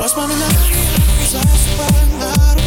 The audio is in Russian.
Воспоминания засыпают на